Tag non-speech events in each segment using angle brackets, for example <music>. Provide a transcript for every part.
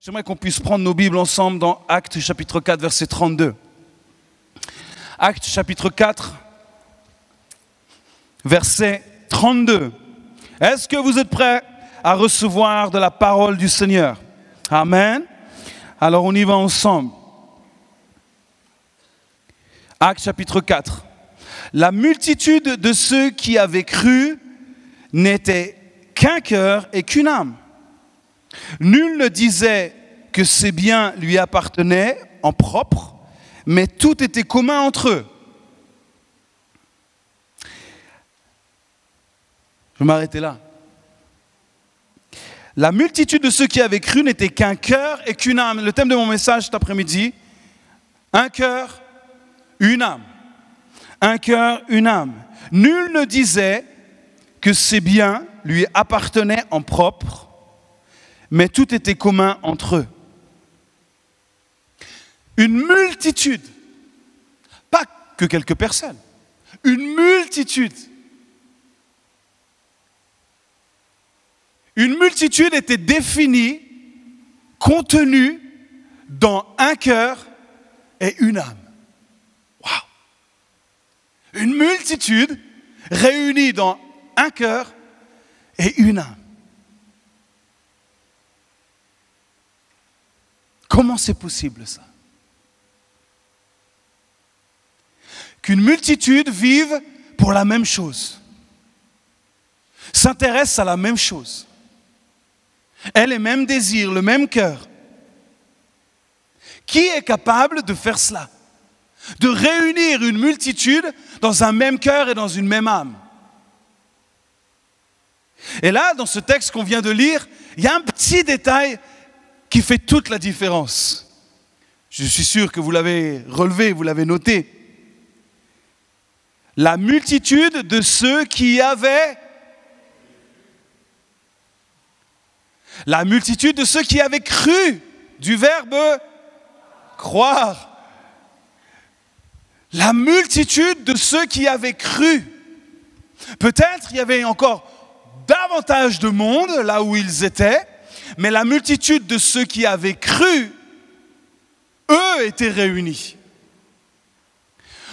J'aimerais qu'on puisse prendre nos Bibles ensemble dans Actes chapitre 4, verset 32. Actes chapitre 4, verset 32. Est-ce que vous êtes prêts à recevoir de la parole du Seigneur? Amen. Alors on y va ensemble. Actes chapitre 4. La multitude de ceux qui avaient cru n'était qu'un cœur et qu'une âme. Nul ne disait que ses biens lui appartenaient en propre, mais tout était commun entre eux. Je vais là. La multitude de ceux qui avaient cru n'était qu'un cœur et qu'une âme. Le thème de mon message cet après-midi, un cœur, une âme. Un cœur, une âme. Nul ne disait que ses biens lui appartenaient en propre, mais tout était commun entre eux. Une multitude, pas que quelques personnes, une multitude. Une multitude était définie, contenue dans un cœur et une âme. Waouh! Une multitude réunie dans un cœur et une âme. Comment c'est possible ça? Qu'une multitude vive pour la même chose, s'intéresse à la même chose, ait les mêmes désirs, le même cœur. Qui est capable de faire cela? De réunir une multitude dans un même cœur et dans une même âme. Et là, dans ce texte qu'on vient de lire, il y a un petit détail qui fait toute la différence. Je suis sûr que vous l'avez relevé, vous l'avez noté. La multitude de ceux qui avaient... La multitude de ceux qui avaient cru, du verbe croire. La multitude de ceux qui avaient cru. Peut-être il y avait encore davantage de monde là où ils étaient, mais la multitude de ceux qui avaient cru, eux étaient réunis.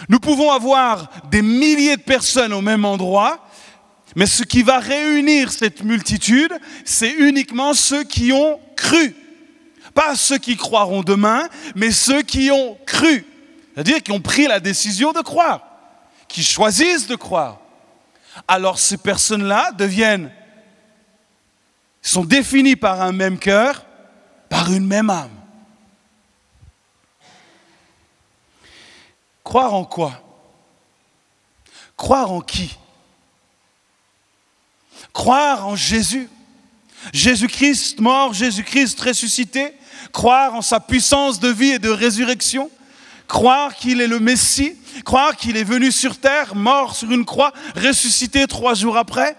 Nous pouvons avoir des milliers de personnes au même endroit, mais ce qui va réunir cette multitude, c'est uniquement ceux qui ont cru. Pas ceux qui croiront demain, mais ceux qui ont cru. C'est-à-dire qui ont pris la décision de croire, qui choisissent de croire alors ces personnes-là deviennent, sont définies par un même cœur, par une même âme. Croire en quoi? Croire en qui? Croire en Jésus. Jésus-Christ mort, Jésus-Christ ressuscité. Croire en sa puissance de vie et de résurrection. Croire qu'il est le Messie croire qu'il est venu sur terre, mort sur une croix, ressuscité trois jours après.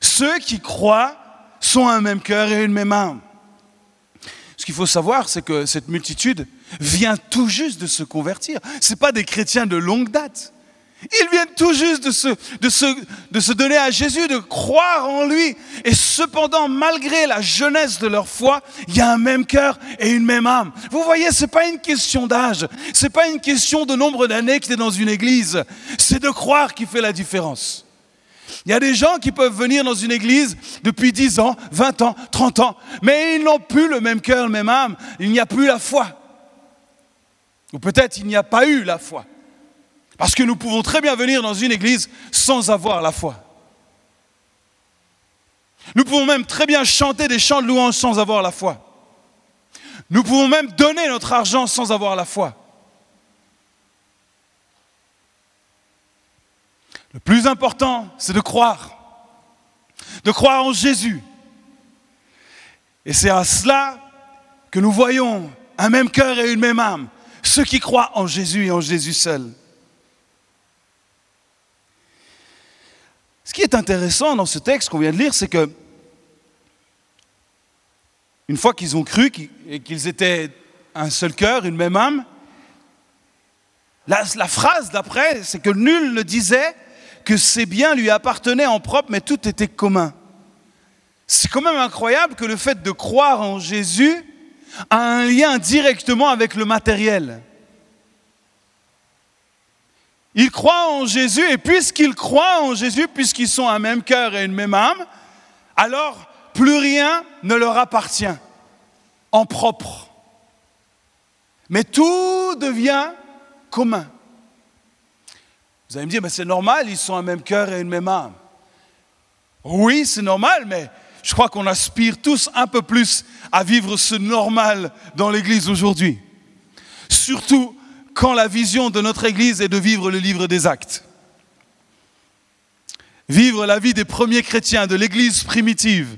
Ceux qui croient sont un même cœur et une même âme. Ce qu'il faut savoir, c'est que cette multitude vient tout juste de se convertir. Ce pas des chrétiens de longue date. Ils viennent tout juste de se, de, de se donner à Jésus, de croire en lui. Et cependant, malgré la jeunesse de leur foi, il y a un même cœur et une même âme. Vous voyez, ce n'est pas une question d'âge, ce n'est pas une question de nombre d'années que tu es dans une église. C'est de croire qui fait la différence. Il y a des gens qui peuvent venir dans une église depuis 10 ans, 20 ans, 30 ans, mais ils n'ont plus le même cœur, la même âme. Il n'y a plus la foi. Ou peut-être il n'y a pas eu la foi. Parce que nous pouvons très bien venir dans une église sans avoir la foi. Nous pouvons même très bien chanter des chants de louange sans avoir la foi. Nous pouvons même donner notre argent sans avoir la foi. Le plus important, c'est de croire. De croire en Jésus. Et c'est à cela que nous voyons un même cœur et une même âme. Ceux qui croient en Jésus et en Jésus seul. Ce qui est intéressant dans ce texte qu'on vient de lire, c'est que une fois qu'ils ont cru et qu'ils étaient un seul cœur, une même âme, la, phrase d'après, c'est que nul ne disait que ses biens lui appartenaient en propre, mais tout était commun. C'est quand même incroyable que le fait de croire en Jésus a un lien directement avec le matériel. Ils croient en Jésus et puisqu'ils croient en Jésus, puisqu'ils sont un même cœur et une même âme, alors plus rien ne leur appartient en propre. Mais tout devient commun. Vous allez me dire, mais c'est normal, ils sont un même cœur et une même âme. Oui, c'est normal, mais je crois qu'on aspire tous un peu plus à vivre ce normal dans l'Église aujourd'hui. Surtout quand la vision de notre Église est de vivre le livre des actes. Vivre la vie des premiers chrétiens, de l'Église primitive.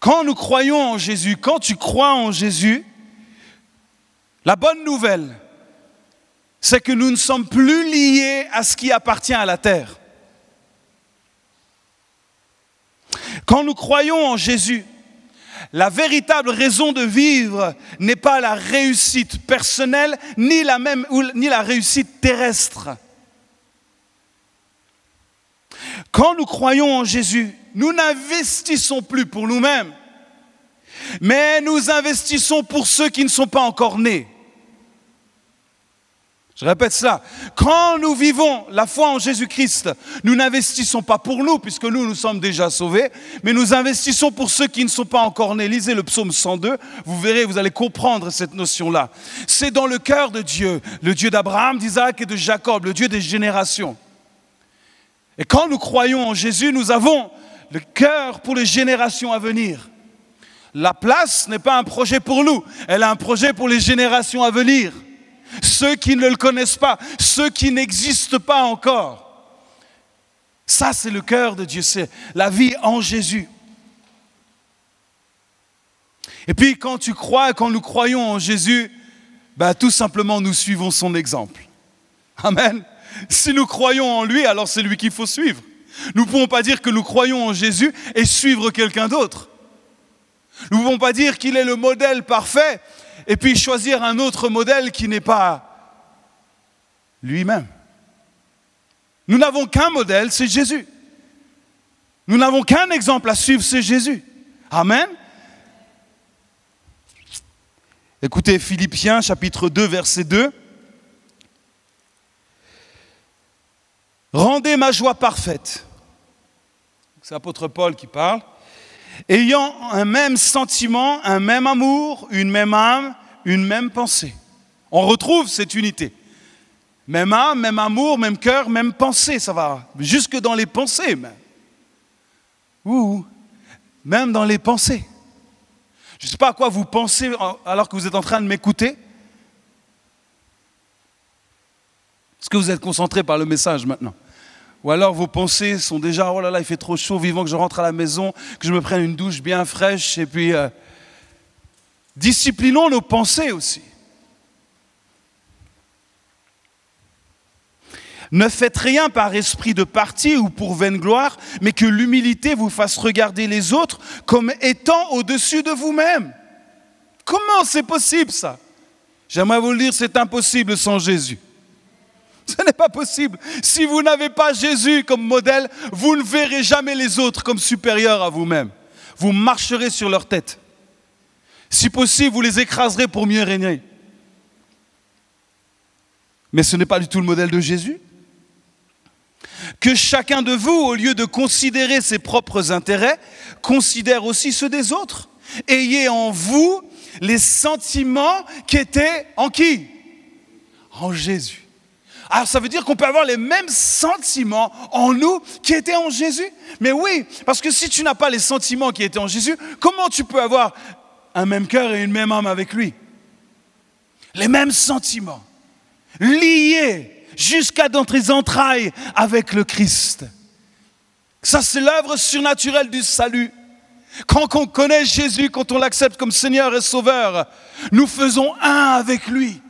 Quand nous croyons en Jésus, quand tu crois en Jésus, la bonne nouvelle, c'est que nous ne sommes plus liés à ce qui appartient à la terre. Quand nous croyons en Jésus, la véritable raison de vivre n'est pas la réussite personnelle ni la, réussite terrestre. Quand nous croyons en Jésus, nous n'investissons plus pour nous-mêmes, mais nous investissons pour ceux qui ne sont pas encore nés. Je répète ça. Quand nous vivons la foi en Jésus-Christ, nous n'investissons pas pour nous, puisque nous, nous sommes déjà sauvés, mais nous investissons pour ceux qui ne sont pas encore nés. Lisez le psaume 102, vous verrez, vous allez comprendre cette notion-là. C'est dans le cœur de Dieu, le Dieu d'Abraham, d'Isaac et de Jacob, le Dieu des générations. Et quand nous croyons en Jésus, nous avons le cœur pour les générations à venir. La place n'est pas un projet pour nous, elle est un projet pour les générations à venir ceux qui ne le connaissent pas, ceux qui n'existent pas encore. Ça, c'est le cœur de Dieu, c'est la vie en Jésus. Et puis, quand tu crois, quand nous croyons en Jésus, ben, tout simplement, nous suivons son exemple. Amen. Si nous croyons en lui, alors c'est lui qu'il faut suivre. Nous ne pouvons pas dire que nous croyons en Jésus et suivre quelqu'un d'autre. Nous ne pouvons pas dire qu'il est le modèle parfait et puis choisir un autre modèle qui n'est pas lui-même. Nous n'avons qu'un modèle, c'est Jésus. Nous n'avons qu'un exemple à suivre, c'est Jésus. Amen. Écoutez Philippiens chapitre 2 verset 2. Rendez ma joie parfaite. C'est l'apôtre Paul qui parle ayant un même sentiment, un même amour, une même âme, une même pensée. On retrouve cette unité. Même âme, même amour, même cœur, même pensée, ça va jusque dans les pensées même. Ouh, même dans les pensées. Je ne sais pas à quoi vous pensez alors que vous êtes en train de m'écouter. Est-ce que vous êtes concentré par le message maintenant? Ou alors vos pensées sont déjà, oh là là, il fait trop chaud, vivant que je rentre à la maison, que je me prenne une douche bien fraîche. Et puis, euh, disciplinons nos pensées aussi. Ne faites rien par esprit de parti ou pour vaine gloire, mais que l'humilité vous fasse regarder les autres comme étant au-dessus de vous-même. Comment c'est possible ça? J'aimerais vous le dire, c'est impossible sans Jésus. Ce n'est pas possible. Si vous n'avez pas Jésus comme modèle, vous ne verrez jamais les autres comme supérieurs à vous-même. Vous marcherez sur leur tête. Si possible, vous les écraserez pour mieux régner. Mais ce n'est pas du tout le modèle de Jésus. Que chacun de vous, au lieu de considérer ses propres intérêts, considère aussi ceux des autres. Ayez en vous les sentiments qui étaient en qui? En Jésus. Alors ça veut dire qu'on peut avoir les mêmes sentiments en nous qui étaient en Jésus. Mais oui, parce que si tu n'as pas les sentiments qui étaient en Jésus, comment tu peux avoir un même cœur et une même âme avec lui? Les mêmes sentiments, liés jusqu'à dans tes entrailles avec le Christ. Ça, c'est l'œuvre surnaturelle du salut. Quand on connaît Jésus, quand on l'accepte comme Seigneur et Sauveur, nous faisons un avec lui.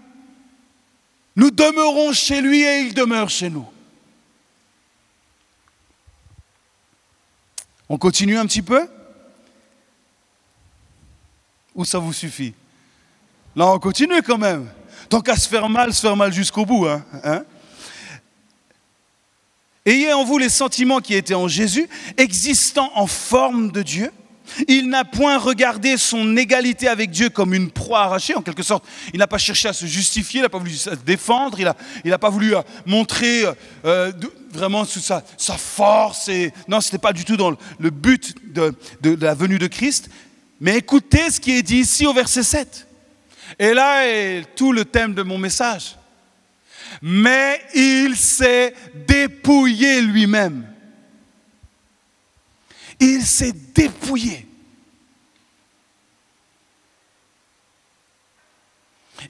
Nous demeurons chez lui et il demeure chez nous. On continue un petit peu? Ou ça vous suffit? Là, on continue quand même. Tant qu'à se faire mal, se faire mal jusqu'au bout. Hein, hein Ayez en vous les sentiments qui étaient en Jésus, existant en forme de Dieu. Il n'a point regardé son égalité avec Dieu comme une proie arrachée, en quelque sorte. Il n'a pas cherché à se justifier, il n'a pas voulu se défendre, il n'a il pas voulu euh, montrer euh, vraiment sa, sa, force. Et, non, ce n'était pas du tout dans le but de, de la venue de Christ. Mais écoutez ce qui est dit ici au verset 7. Et là est tout le thème de mon message. Mais il s'est dépouillé lui-même. Il s'est dépouillé.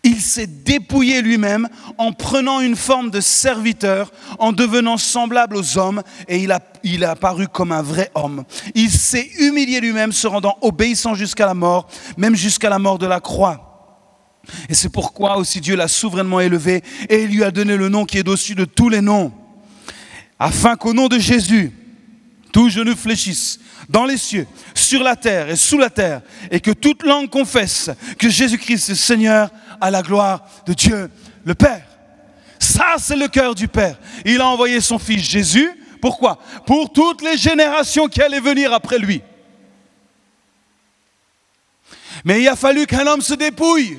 Il s'est dépouillé lui-même en prenant une forme de serviteur, en devenant semblable aux hommes, et il a, il apparu comme un vrai homme. Il s'est humilié lui-même, se rendant obéissant jusqu'à la mort, même jusqu'à la mort de la croix. Et c'est pourquoi aussi Dieu l'a souverainement élevé et lui a donné le nom qui est au-dessus de tous les noms, afin qu'au nom de Jésus, tout genou fléchisse dans les cieux, sur la terre et sous la terre, et que toute langue confesse que Jésus-Christ est Seigneur à la gloire de Dieu le Père. Ça, c'est le cœur du Père. Il a envoyé son Fils Jésus. Pourquoi? Pour toutes les générations qui allaient venir après lui. Mais il a fallu qu'un homme se dépouille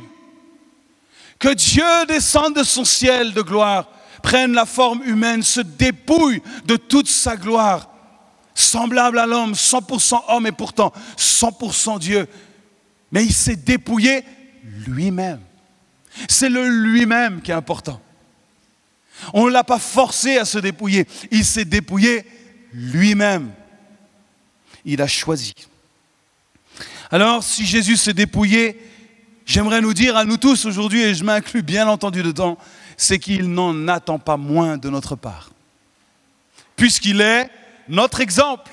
que Dieu descende de son ciel de gloire, prenne la forme humaine, se dépouille de toute sa gloire, semblable à l'homme, 100% homme et pourtant 100% Dieu. Mais il s'est dépouillé lui-même. C'est le lui-même qui est important. On ne l'a pas forcé à se dépouiller, il s'est dépouillé lui-même. Il a choisi. Alors, si Jésus s'est dépouillé, j'aimerais nous dire à nous tous aujourd'hui, et je m'inclus bien entendu dedans, c'est qu'il n'en attend pas moins de notre part. Puisqu'il est notre exemple,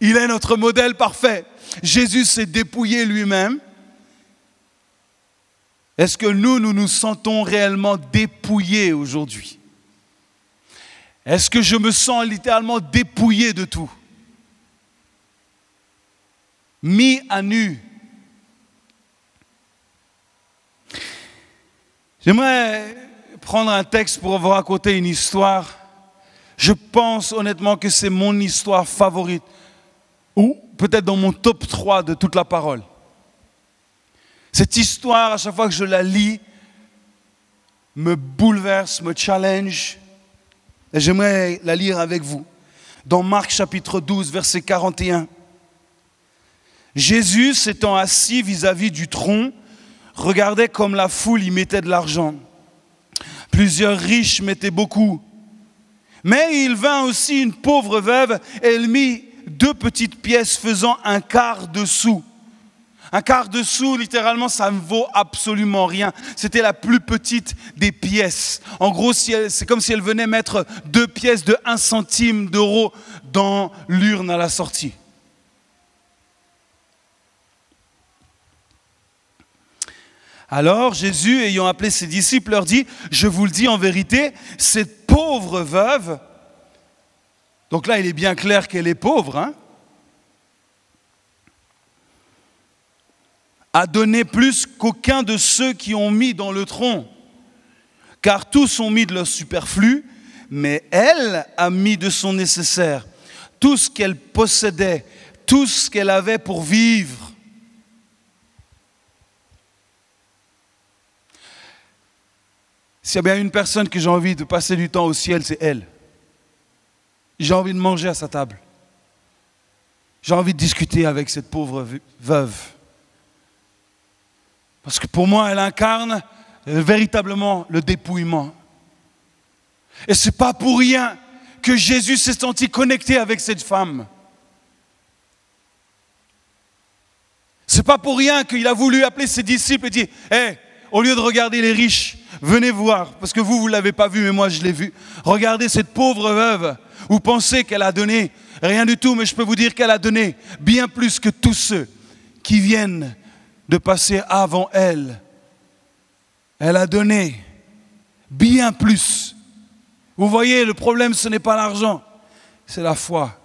il est notre modèle parfait. Jésus s'est dépouillé lui-même. Est-ce que nous, nous nous sentons réellement dépouillés aujourd'hui? Est-ce que je me sens littéralement dépouillé de tout? Mis à nu J'aimerais prendre un texte pour vous raconter une histoire. Je pense honnêtement que c'est mon histoire favorite, ou peut-être dans mon top 3 de toute la parole. Cette histoire, à chaque fois que je la lis, me bouleverse, me challenge, et j'aimerais la lire avec vous. Dans Marc chapitre 12, verset 41. Jésus s'étant assis vis-à-vis -vis du tronc, Regardez comme la foule y mettait de l'argent. Plusieurs riches mettaient beaucoup. Mais il vint aussi une pauvre veuve, elle mit deux petites pièces faisant un quart de sou. Un quart de sou, littéralement, ça ne vaut absolument rien. C'était la plus petite des pièces. En gros, c'est comme si elle venait mettre deux pièces de un centime d'euro dans l'urne à la sortie. Alors Jésus, ayant appelé ses disciples, leur dit, je vous le dis en vérité, cette pauvre veuve, donc là il est bien clair qu'elle est pauvre, hein, a donné plus qu'aucun de ceux qui ont mis dans le tronc, car tous ont mis de leur superflu, mais elle a mis de son nécessaire, tout ce qu'elle possédait, tout ce qu'elle avait pour vivre. S'il y a bien une personne que j'ai envie de passer du temps au ciel, c'est elle. J'ai envie de manger à sa table. J'ai envie de discuter avec cette pauvre veuve. Parce que pour moi, elle incarne euh, véritablement le dépouillement. Et ce n'est pas pour rien que Jésus s'est senti connecté avec cette femme. Ce n'est pas pour rien qu'il a voulu appeler ses disciples et dire Hé, au lieu de regarder les riches, venez voir, parce que vous, vous ne l'avez pas vu, mais moi, je l'ai vu. Regardez cette pauvre veuve. Vous pensez qu'elle a donné rien du tout, mais je peux vous dire qu'elle a donné bien plus que tous ceux qui viennent de passer avant elle. Elle a donné bien plus. Vous voyez, le problème, ce n'est pas l'argent, c'est la foi.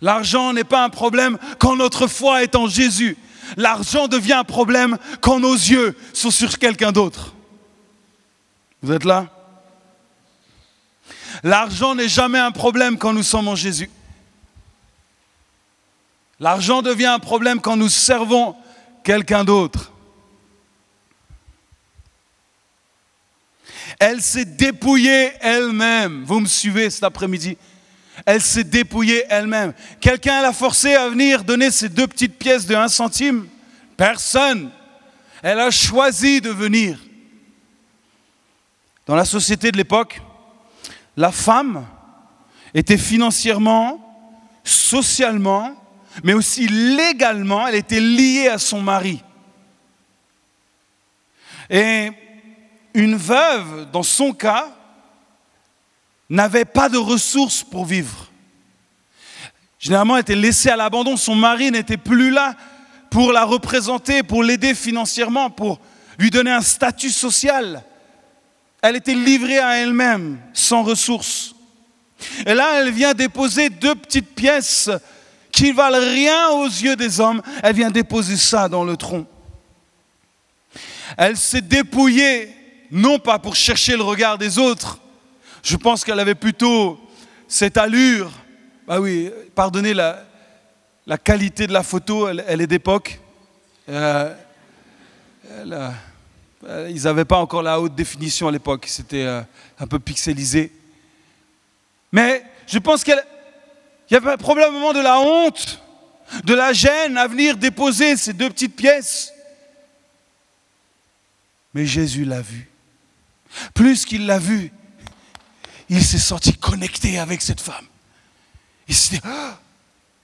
L'argent n'est pas un problème quand notre foi est en Jésus. L'argent devient un problème quand nos yeux sont sur quelqu'un d'autre. Vous êtes là? L'argent n'est jamais un problème quand nous sommes en Jésus. L'argent devient un problème quand nous servons quelqu'un d'autre. Elle s'est dépouillée elle-même. Vous me suivez cet après-midi? Elle s'est dépouillée elle-même. Quelqu'un l'a forcée à venir donner ces deux petites pièces de 1 centime Personne. Elle a choisi de venir. Dans la société de l'époque, la femme était financièrement, socialement, mais aussi légalement, elle était liée à son mari. Et une veuve, dans son cas, n'avait pas de ressources pour vivre. Généralement, elle était laissée à l'abandon. Son mari n'était plus là pour la représenter, pour l'aider financièrement, pour lui donner un statut social. Elle était livrée à elle-même, sans ressources. Et là, elle vient déposer deux petites pièces qui valent rien aux yeux des hommes. Elle vient déposer ça dans le tronc. Elle s'est dépouillée, non pas pour chercher le regard des autres. Je pense qu'elle avait plutôt cette allure. Bah oui, pardonnez la, qualité de la photo, elle, est d'époque. Euh, euh, ils n'avaient pas encore la haute définition à l'époque, c'était euh, un peu pixelisé. Mais je pense qu'il y avait probablement de la honte, de la gêne à venir déposer ces deux petites pièces. Mais Jésus l'a vu. Plus qu'il l'a vu, il s'est senti connecté avec cette femme. Il s'est dit, ah,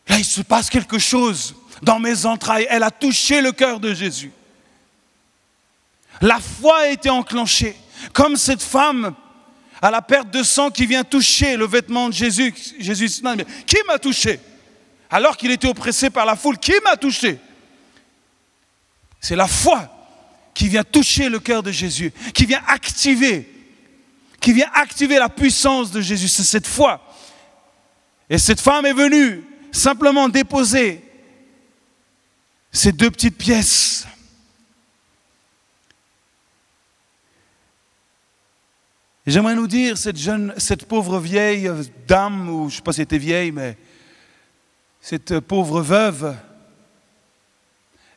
là il se passe quelque chose dans mes entrailles. Elle a touché le cœur de Jésus. La foi a été enclenchée. Comme cette femme à la perte de sang qui vient toucher le vêtement de Jésus. Qui m'a touché? Alors qu'il était oppressé par la foule, qui m'a touché? C'est la foi qui vient toucher le cœur de Jésus, qui vient activer, qui vient activer la puissance de Jésus. C'est cette foi. Et cette femme est venue simplement déposer ces deux petites pièces J'aimerais nous dire, cette, jeune, cette pauvre vieille dame, ou je ne sais pas si elle était vieille, mais cette pauvre veuve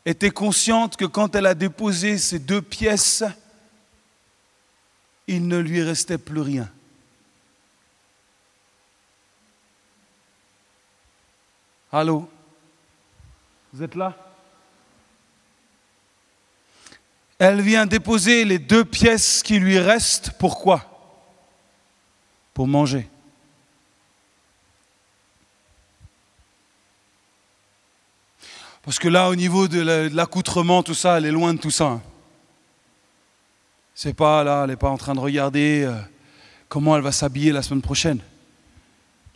était consciente que quand elle a déposé ces deux pièces, il ne lui restait plus rien. Allô? Vous êtes là? Elle vient déposer les deux pièces qui lui restent. Pourquoi? Pour manger. Parce que là, au niveau de l'accoutrement, tout ça, elle est loin de tout ça. C'est pas là, elle n'est pas en train de regarder euh, comment elle va s'habiller la semaine prochaine.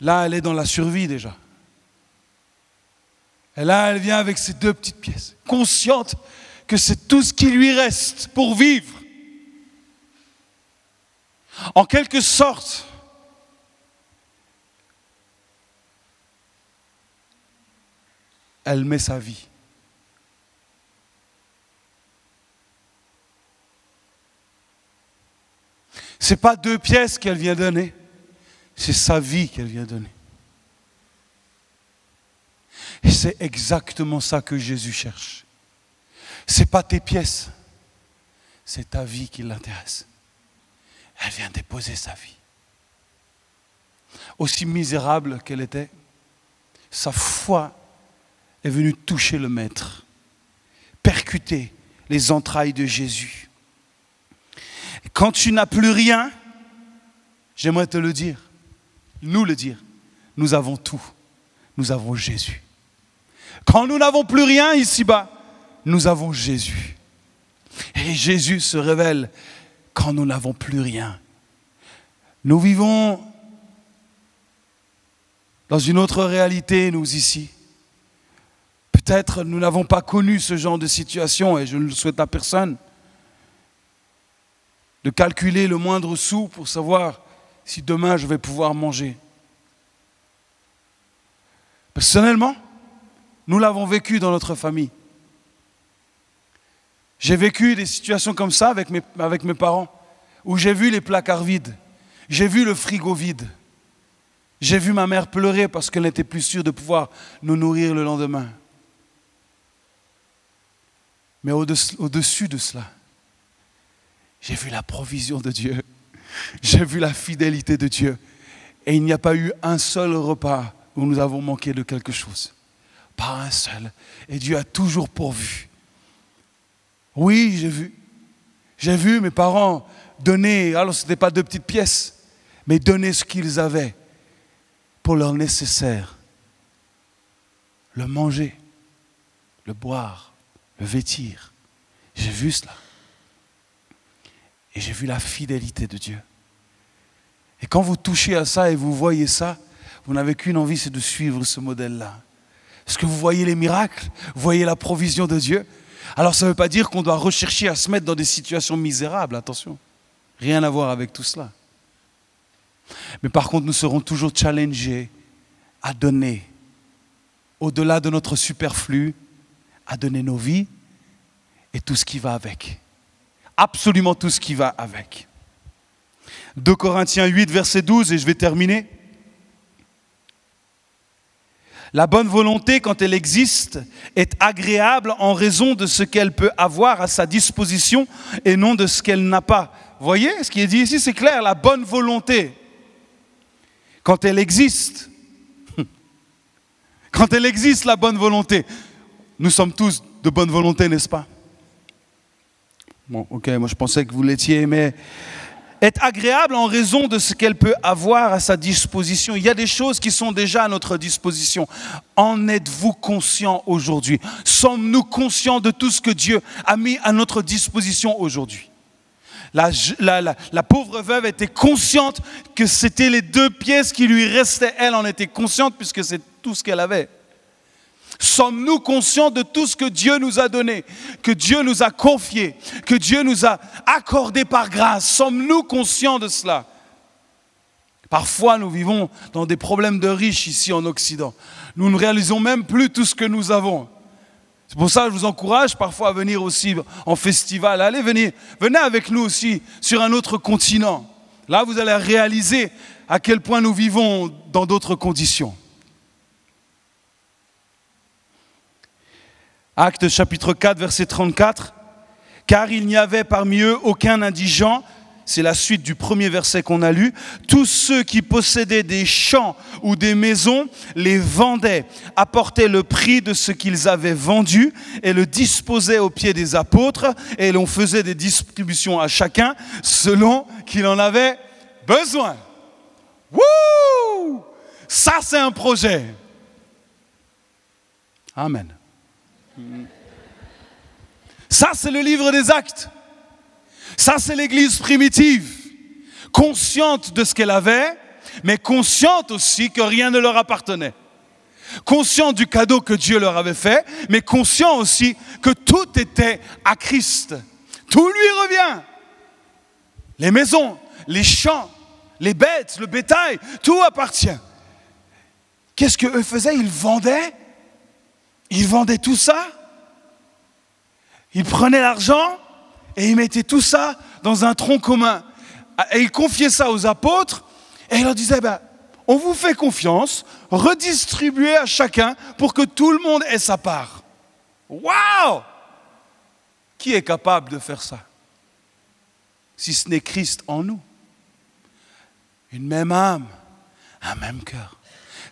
Là, elle est dans la survie déjà. Et là, elle vient avec ses deux petites pièces, consciente que c'est tout ce qui lui reste pour vivre. En quelque sorte, elle met sa vie. Ce n'est pas deux pièces qu'elle vient donner, c'est sa vie qu'elle vient donner. Et c'est exactement ça que Jésus cherche. Ce n'est pas tes pièces, c'est ta vie qui l'intéresse. Elle vient déposer sa vie. Aussi misérable qu'elle était, sa foi est venu toucher le Maître, percuter les entrailles de Jésus. Quand tu n'as plus rien, j'aimerais te le dire, nous le dire, nous avons tout. Nous avons Jésus. Quand nous n'avons plus rien ici-bas, nous avons Jésus. Et Jésus se révèle quand nous n'avons plus rien. Nous vivons dans une autre réalité, nous ici. Peut-être nous n'avons pas connu ce genre de situation et je ne le souhaite à personne. De calculer le moindre sou pour savoir si demain je vais pouvoir manger. Personnellement, nous l'avons vécu dans notre famille. J'ai vécu des situations comme ça avec mes, parents, où j'ai vu les placards vides, j'ai vu le frigo vide. J'ai vu ma mère pleurer parce qu'elle n'était plus sûre de pouvoir nous nourrir le lendemain. Mais au-dessus de cela, j'ai vu la provision de Dieu. J'ai vu la fidélité de Dieu. Et il n'y a pas eu un seul repas où nous avons manqué de quelque chose. Pas un seul. Et Dieu a toujours pourvu. Oui, j'ai vu. J'ai vu mes parents donner, alors ce n'était pas deux petites pièces, mais donner ce qu'ils avaient pour leur nécessaire. Le manger, le boire, le vêtir. J'ai vu cela. Et j'ai vu la fidélité de Dieu. Et quand vous touchez à ça et vous voyez ça, vous n'avez qu'une envie, c'est de suivre ce modèle-là. Est-ce que vous voyez les miracles? Vous voyez la provision de Dieu? Alors ça ne veut pas dire qu'on doit rechercher à se mettre dans des situations misérables, attention. Rien à voir avec tout cela. Mais par contre, nous serons toujours challengés à donner, au-delà de notre superflu, à donner nos vies et tout ce qui va avec. Absolument tout ce qui va avec. 2 Corinthiens 8, verset 12, et je vais terminer. La bonne volonté, quand elle existe, est agréable en raison de ce qu'elle peut avoir à sa disposition et non de ce qu'elle n'a pas. Voyez ce qui est dit ici, c'est clair, la bonne volonté, quand elle existe, <laughs> quand elle existe la bonne volonté, nous sommes tous de bonne volonté, n'est-ce pas? Bon, ok, moi je pensais que vous l'étiez, mais est agréable en raison de ce qu'elle peut avoir à sa disposition. Il y a des choses qui sont déjà à notre disposition. En êtes-vous conscient aujourd'hui? Sommes-nous conscients de tout ce que Dieu a mis à notre disposition aujourd'hui? La, la, pauvre veuve était consciente que c'était les deux pièces qui lui restaient. Elle en était consciente puisque c'est tout ce qu'elle avait. Sommes-nous conscients de tout ce que Dieu nous a donné, que Dieu nous a confié, que Dieu nous a accordé par grâce? Sommes-nous conscients de cela? Parfois, nous vivons dans des problèmes de riches ici en Occident. Nous ne réalisons même plus tout ce que nous avons. C'est pour ça que je vous encourage parfois à venir aussi en festival. Allez, venez, venez avec nous aussi sur un autre continent. Là, vous allez réaliser à quel point nous vivons dans d'autres conditions. Acte chapitre 4, verset 34. Car il n'y avait parmi eux aucun indigent, c'est la suite du premier verset qu'on a lu, tous ceux qui possédaient des champs ou des maisons les vendaient, apportaient le prix de ce qu'ils avaient vendu et le disposaient aux pieds des apôtres et l'on faisait des distributions à chacun selon qu'il en avait besoin. Wouh Ça c'est un projet. Amen. Ça, c'est le livre des actes. Ça, c'est l'église primitive, consciente de ce qu'elle avait, mais consciente aussi que rien ne leur appartenait. Consciente du cadeau que Dieu leur avait fait, mais conscient aussi que tout était à Christ. Tout lui revient. Les maisons, les champs, les bêtes, le bétail, tout appartient. Qu'est-ce qu'eux faisaient? Ils vendaient ils vendaient tout ça, ils prenaient l'argent et ils mettaient tout ça dans un tronc commun. Et ils confiaient ça aux apôtres et ils leur disaient, ben, on vous fait confiance, redistribuez à chacun pour que tout le monde ait sa part. Waouh Qui est capable de faire ça? Si ce n'est Christ en nous. Une même âme, un même cœur.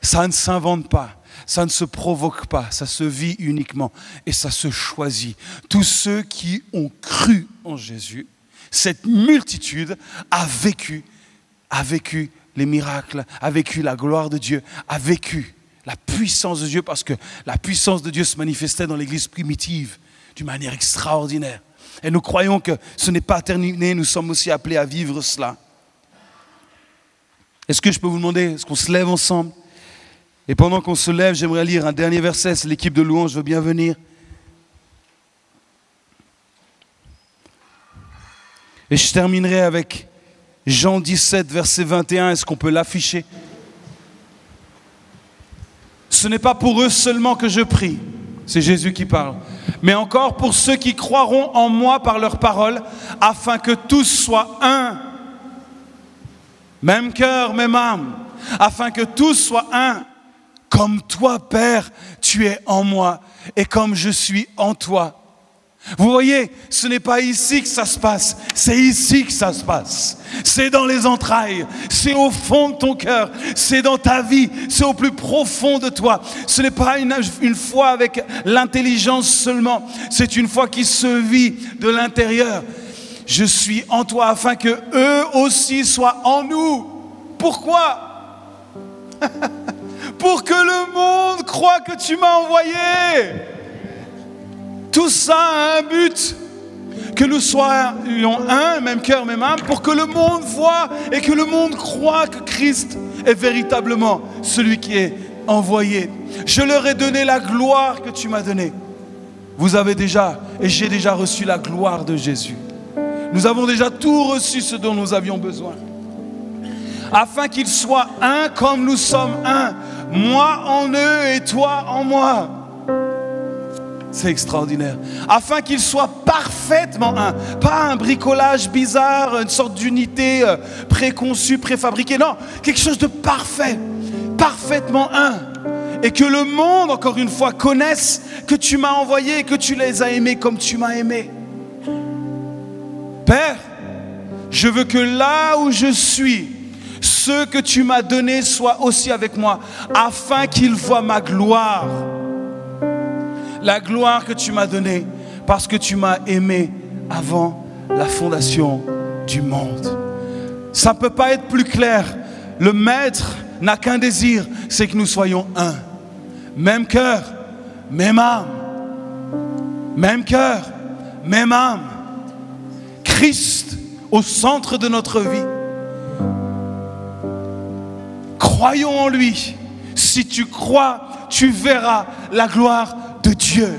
Ça ne s'invente pas. Ça ne se provoque pas, ça se vit uniquement et ça se choisit. Tous ceux qui ont cru en Jésus, cette multitude a vécu, a vécu les miracles, a vécu la gloire de Dieu, a vécu la puissance de Dieu parce que la puissance de Dieu se manifestait dans l'église primitive d'une manière extraordinaire. Et nous croyons que ce n'est pas terminé, nous sommes aussi appelés à vivre cela. Est-ce que je peux vous demander, est-ce qu'on se lève ensemble? Et pendant qu'on se lève, j'aimerais lire un dernier verset, c'est l'équipe de louange veut bien venir. Et je terminerai avec Jean 17, verset 21. Est-ce qu'on peut l'afficher? Ce n'est pas pour eux seulement que je prie, c'est Jésus qui parle, mais encore pour ceux qui croiront en moi par leur parole, afin que tous soient un. Même cœur, même âme, afin que tous soient un, comme toi, Père, tu es en moi, et comme je suis en toi. Vous voyez, ce n'est pas ici que ça se passe, c'est ici que ça se passe. C'est dans les entrailles, c'est au fond de ton cœur, c'est dans ta vie, c'est au plus profond de toi. Ce n'est pas une, une foi avec l'intelligence seulement, c'est une foi qui se vit de l'intérieur. Je suis en toi afin que eux aussi soient en nous. Pourquoi? <laughs> Pour que le monde croit que tu m'as envoyé. Tout ça a un but. Que nous soyons un, même cœur, même âme, pour que le monde voit et que le monde croit que Christ est véritablement celui qui est envoyé. Je leur ai donné la gloire que tu m'as donnée. Vous avez déjà, et j'ai déjà reçu la gloire de Jésus. Nous avons déjà tout reçu ce dont nous avions besoin. Afin qu'ils soient un comme nous sommes un. Moi en eux et toi en moi. C'est extraordinaire. Afin qu'ils soient parfaitement un. Pas un bricolage bizarre, une sorte d'unité euh, préconçue, préfabriquée. Non, quelque chose de parfait. Parfaitement un. Et que le monde, encore une fois, connaisse que tu m'as envoyé et que tu les as aimés comme tu m'as aimé. Père, je veux que là où je suis, ce que tu m'as donné soit aussi avec moi, afin qu'ils voient ma gloire la gloire que tu m'as donnée parce que tu m'as aimé avant la fondation du monde. Ça ne peut pas être plus clair. Le Maître n'a qu'un désir, c'est que nous soyons un. Même cœur, même âme. Même cœur, même âme. Christ au centre de notre vie. Croyons en lui. Si tu crois, tu verras la gloire de Dieu.